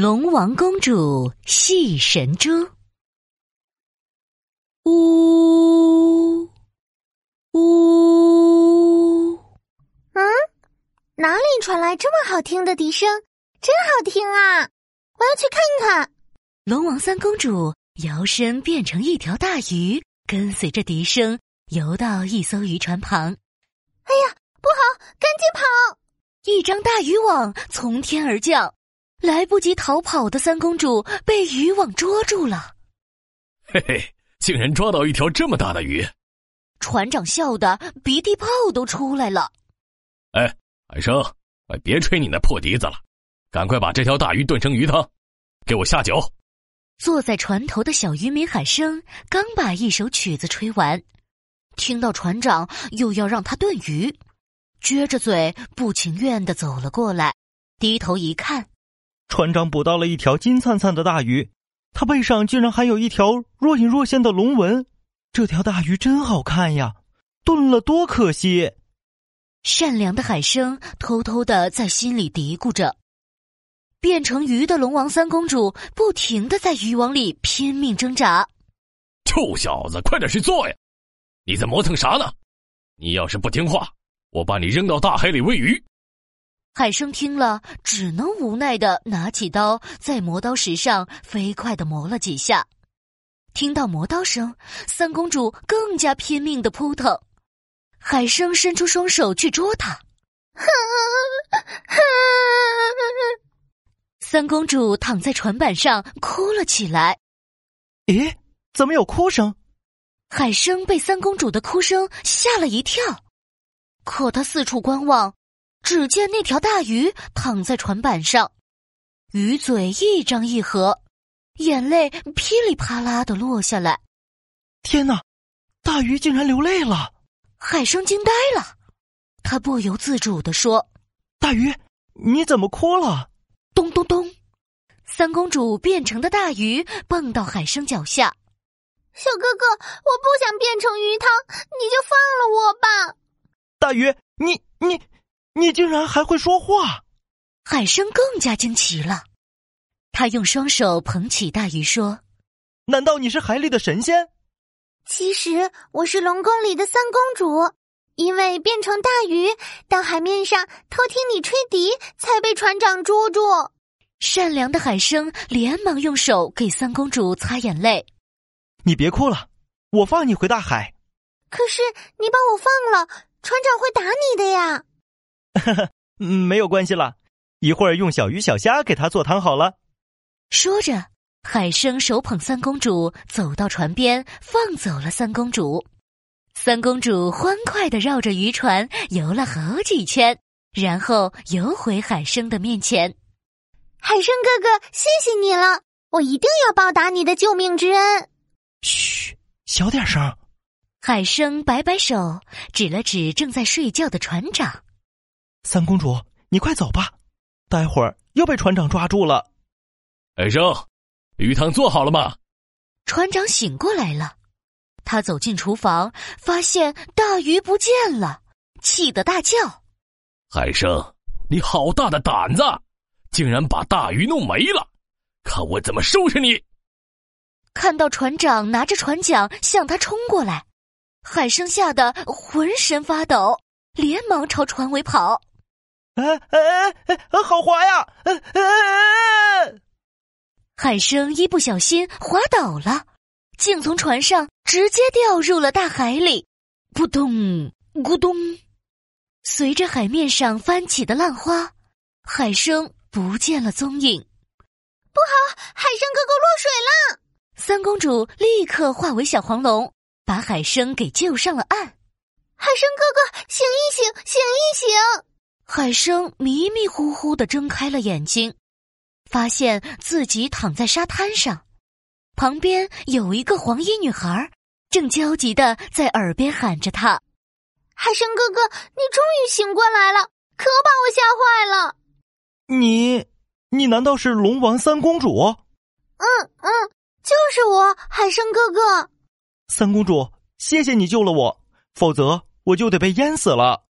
龙王公主戏神珠，呜呜，嗯，哪里传来这么好听的笛声？真好听啊！我要去看看。龙王三公主摇身变成一条大鱼，跟随着笛声游到一艘渔船旁。哎呀，不好，赶紧跑！一张大渔网从天而降。来不及逃跑的三公主被渔网捉住了。嘿嘿，竟然抓到一条这么大的鱼！船长笑得鼻涕泡都出来了。哎，海生，哎别吹你那破笛子了，赶快把这条大鱼炖成鱼汤，给我下酒。坐在船头的小渔民海生刚把一首曲子吹完，听到船长又要让他炖鱼，撅着嘴不情愿的走了过来，低头一看。船长捕到了一条金灿灿的大鱼，它背上竟然还有一条若隐若现的龙纹。这条大鱼真好看呀，炖了多可惜！善良的海生偷偷的在心里嘀咕着。变成鱼的龙王三公主不停的在渔网里拼命挣扎。臭小子，快点去做呀！你在磨蹭啥呢？你要是不听话，我把你扔到大海里喂鱼。海生听了，只能无奈的拿起刀，在磨刀石上飞快的磨了几下。听到磨刀声，三公主更加拼命的扑腾。海生伸出双手去捉她，三公主躺在船板上哭了起来。咦，怎么有哭声？海生被三公主的哭声吓了一跳，可他四处观望。只见那条大鱼躺在船板上，鱼嘴一张一合，眼泪噼里啪啦的落下来。天哪，大鱼竟然流泪了！海生惊呆了，他不由自主的说：“大鱼，你怎么哭了？”咚咚咚，三公主变成的大鱼蹦到海生脚下。小哥哥，我不想变成鱼汤，你就放了我吧。大鱼，你你。你竟然还会说话！海生更加惊奇了，他用双手捧起大鱼说：“难道你是海里的神仙？”其实我是龙宫里的三公主，因为变成大鱼到海面上偷听你吹笛，才被船长捉住。善良的海生连忙用手给三公主擦眼泪：“你别哭了，我放你回大海。”可是你把我放了，船长会打你的呀。哈 哈，没有关系了，一会儿用小鱼小虾给他做汤好了。说着，海生手捧三公主走到船边，放走了三公主。三公主欢快的绕着渔船游了好几圈，然后游回海生的面前。海生哥哥，谢谢你了，我一定要报答你的救命之恩。嘘，小点声。海生摆摆手，指了指正在睡觉的船长。三公主，你快走吧，待会儿又被船长抓住了。海生，鱼汤做好了吗？船长醒过来了，他走进厨房，发现大鱼不见了，气得大叫：“海生，你好大的胆子，竟然把大鱼弄没了！看我怎么收拾你！”看到船长拿着船桨向他冲过来，海生吓得浑身发抖，连忙朝船尾跑。哎哎哎！好滑呀！哎哎海生一不小心滑倒了，竟从船上直接掉入了大海里。扑通咕咚，随着海面上翻起的浪花，海生不见了踪影。不好，海生哥哥落水了！三公主立刻化为小黄龙，把海生给救上了岸。海生哥哥，醒一醒，醒一醒！海生迷迷糊糊的睁开了眼睛，发现自己躺在沙滩上，旁边有一个黄衣女孩，正焦急的在耳边喊着他：“海生哥哥，你终于醒过来了，可把我吓坏了！你，你难道是龙王三公主？嗯嗯，就是我，海生哥哥。三公主，谢谢你救了我，否则我就得被淹死了。”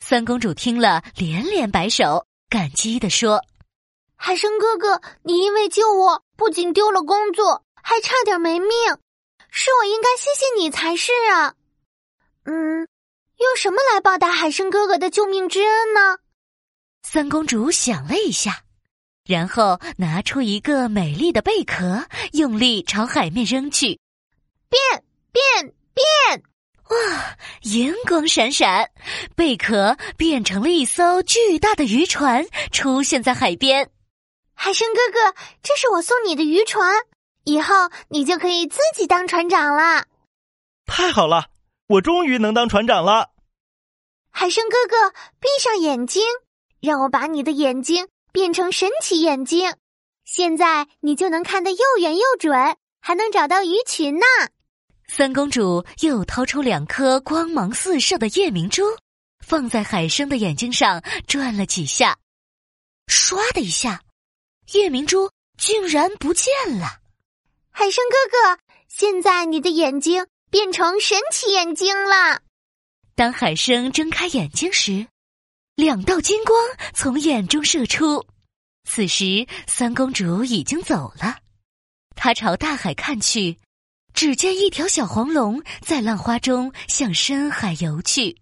三公主听了，连连摆手，感激地说：“海生哥哥，你因为救我，不仅丢了工作，还差点没命，是我应该谢谢你才是啊。嗯，用什么来报答海生哥哥的救命之恩呢？三公主想了一下，然后拿出一个美丽的贝壳，用力朝海面扔去。变变变！哇，银光闪闪，贝壳变成了一艘巨大的渔船，出现在海边。海生哥哥，这是我送你的渔船，以后你就可以自己当船长了。太好了，我终于能当船长了。海生哥哥，闭上眼睛，让我把你的眼睛变成神奇眼睛，现在你就能看得又远又准，还能找到鱼群呢。三公主又掏出两颗光芒四射的夜明珠，放在海生的眼睛上转了几下，唰的一下，夜明珠竟然不见了。海生哥哥，现在你的眼睛变成神奇眼睛了。当海生睁开眼睛时，两道金光从眼中射出。此时，三公主已经走了，她朝大海看去。只见一条小黄龙在浪花中向深海游去。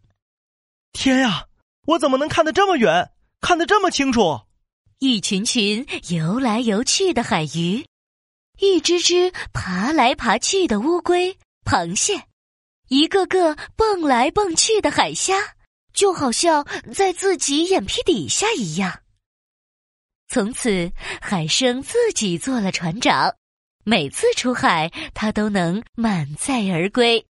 天呀，我怎么能看得这么远，看得这么清楚？一群群游来游去的海鱼，一只只爬来爬去的乌龟、螃蟹，一个个蹦来蹦去的海虾，就好像在自己眼皮底下一样。从此，海生自己做了船长。每次出海，他都能满载而归。